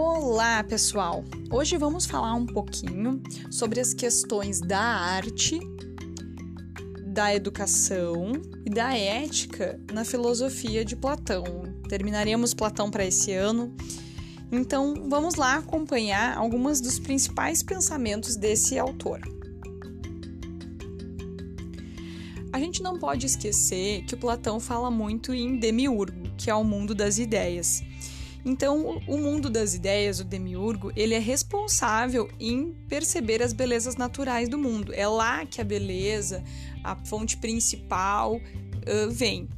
Olá, pessoal! Hoje vamos falar um pouquinho sobre as questões da arte, da educação e da ética na filosofia de Platão. Terminaremos Platão para esse ano, então vamos lá acompanhar alguns dos principais pensamentos desse autor. A gente não pode esquecer que o Platão fala muito em demiurgo, que é o mundo das ideias. Então, o mundo das ideias, o demiurgo, ele é responsável em perceber as belezas naturais do mundo. É lá que a beleza, a fonte principal, uh, vem.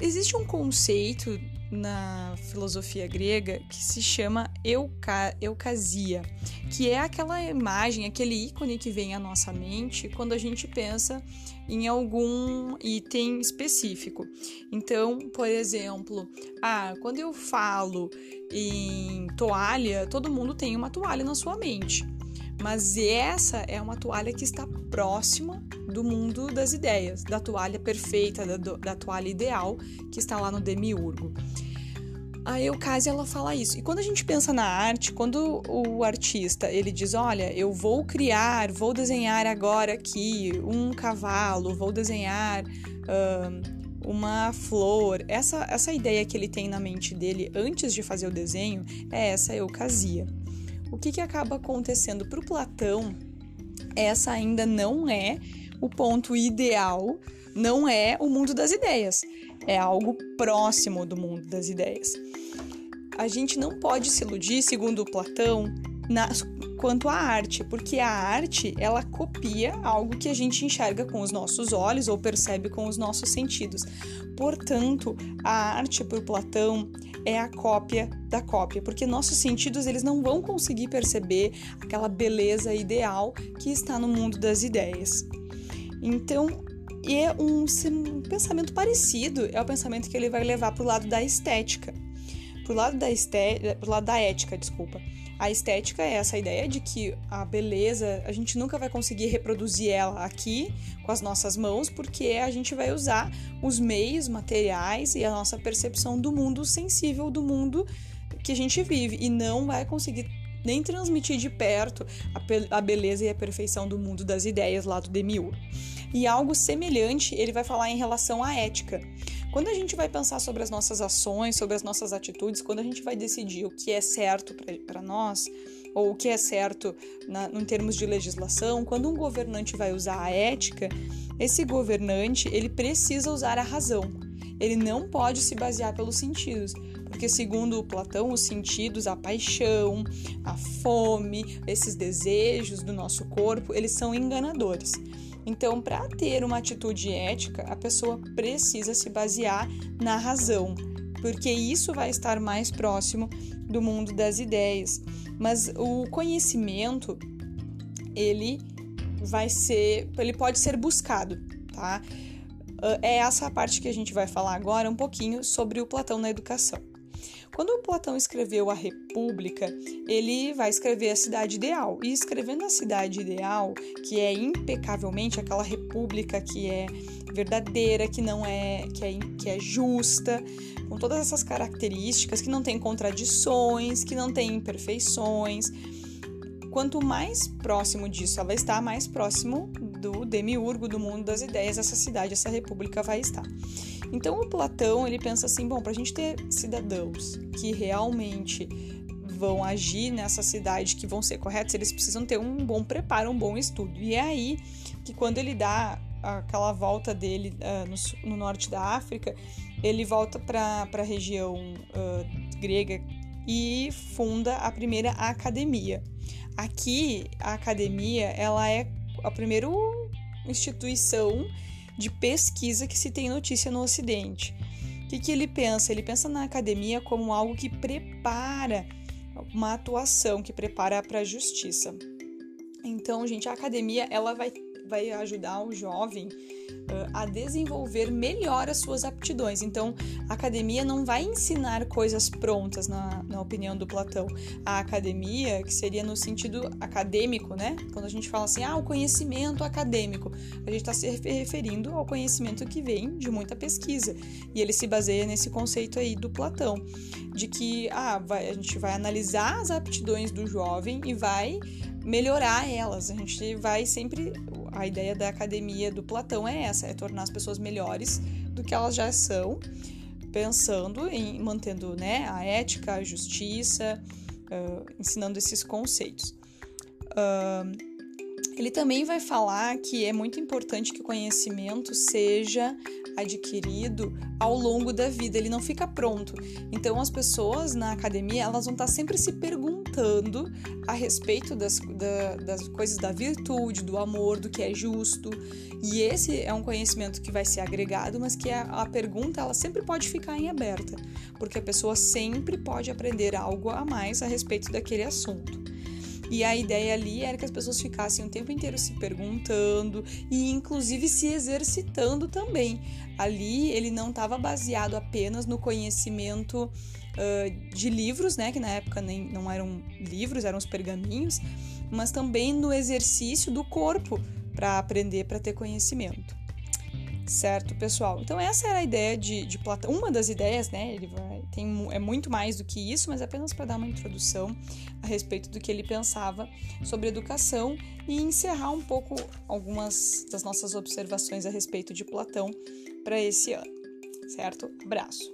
Existe um conceito na filosofia grega que se chama euca, eucasia, que é aquela imagem, aquele ícone que vem à nossa mente quando a gente pensa em algum item específico. Então, por exemplo, ah, quando eu falo em toalha, todo mundo tem uma toalha na sua mente. Mas essa é uma toalha que está próxima do mundo das ideias, da toalha perfeita, da, da toalha ideal que está lá no demiurgo. A Eucásia ela fala isso. E quando a gente pensa na arte, quando o artista ele diz, olha, eu vou criar, vou desenhar agora aqui um cavalo, vou desenhar uma flor. Essa essa ideia que ele tem na mente dele antes de fazer o desenho é essa eucasia. O que que acaba acontecendo para o Platão? Essa ainda não é o ponto ideal, não é o mundo das ideias é algo próximo do mundo das ideias. A gente não pode se iludir, segundo Platão, na, quanto à arte, porque a arte ela copia algo que a gente enxerga com os nossos olhos ou percebe com os nossos sentidos. Portanto, a arte por Platão é a cópia da cópia, porque nossos sentidos eles não vão conseguir perceber aquela beleza ideal que está no mundo das ideias. Então, e é um, um pensamento parecido, é o pensamento que ele vai levar para o lado da estética. Para o lado da pro lado da ética, desculpa. A estética é essa ideia de que a beleza, a gente nunca vai conseguir reproduzir ela aqui com as nossas mãos, porque a gente vai usar os meios materiais e a nossa percepção do mundo sensível, do mundo que a gente vive, e não vai conseguir nem transmitir de perto a, beleza e a perfeição do mundo das ideias lá do Demiurgo. E algo semelhante ele vai falar em relação à ética. Quando a gente vai pensar sobre as nossas ações, sobre as nossas atitudes, quando a gente vai decidir o que é certo para nós, ou o que é certo na, em termos de legislação, quando um governante vai usar a ética, esse governante ele precisa usar a razão. Ele não pode se basear pelos sentidos, porque segundo Platão, os sentidos, a paixão, a fome, esses desejos do nosso corpo, eles são enganadores. Então, para ter uma atitude ética, a pessoa precisa se basear na razão, porque isso vai estar mais próximo do mundo das ideias. Mas o conhecimento, ele vai ser, ele pode ser buscado, tá? É essa a parte que a gente vai falar agora um pouquinho sobre o Platão na educação. Quando Platão escreveu a República, ele vai escrever a cidade ideal. E escrevendo a cidade ideal, que é impecavelmente aquela república que é verdadeira, que não é que é, que é justa, com todas essas características, que não tem contradições, que não tem imperfeições. Quanto mais próximo disso ela está, mais próximo do demiurgo do mundo das ideias essa cidade, essa república vai estar. Então o Platão ele pensa assim, bom, para a gente ter cidadãos que realmente vão agir nessa cidade, que vão ser corretos, eles precisam ter um bom preparo, um bom estudo. E é aí que quando ele dá aquela volta dele uh, no, no, norte da África, ele volta para a região uh, grega e funda a primeira academia. Aqui, a academia, ela é a primeira instituição de pesquisa que se tem notícia no Ocidente. O que, que ele pensa? Ele pensa na academia como algo que prepara uma atuação, que prepara para a justiça. Então, gente, a academia ela vai vai ajudar o jovem uh, a desenvolver melhor as suas aptidões. Então, a academia não vai ensinar coisas prontas, na, na opinião do Platão. A academia, que seria no sentido acadêmico, né? Quando a gente fala assim, ah, o conhecimento acadêmico, a gente está se referindo ao conhecimento que vem de muita pesquisa. E ele se baseia nesse conceito aí do Platão, de que ah, vai, a gente vai analisar as aptidões do jovem e vai melhorar elas. A gente vai sempre. A ideia da academia do Platão é essa: é tornar as pessoas melhores do que elas já são, pensando em mantendo né, a ética, a justiça, uh, ensinando esses conceitos. Uh, ele também vai falar que é muito importante que o conhecimento seja adquirido ao longo da vida, ele não fica pronto. Então, as pessoas na academia elas vão estar sempre se perguntando a respeito das, da, das coisas da virtude, do amor, do que é justo. E esse é um conhecimento que vai ser agregado, mas que a, a pergunta ela sempre pode ficar em aberta, porque a pessoa sempre pode aprender algo a mais a respeito daquele assunto. E a ideia ali era que as pessoas ficassem o tempo inteiro se perguntando e, inclusive, se exercitando também. Ali ele não estava baseado apenas no conhecimento uh, de livros, né? Que na época nem, não eram livros, eram os pergaminhos, mas também no exercício do corpo para aprender, para ter conhecimento. Certo, pessoal? Então essa era a ideia de, de Platão, uma das ideias, né? Ele vai, tem, é muito mais do que isso, mas apenas para dar uma introdução a respeito do que ele pensava sobre educação e encerrar um pouco algumas das nossas observações a respeito de Platão para esse ano. Certo? Abraço!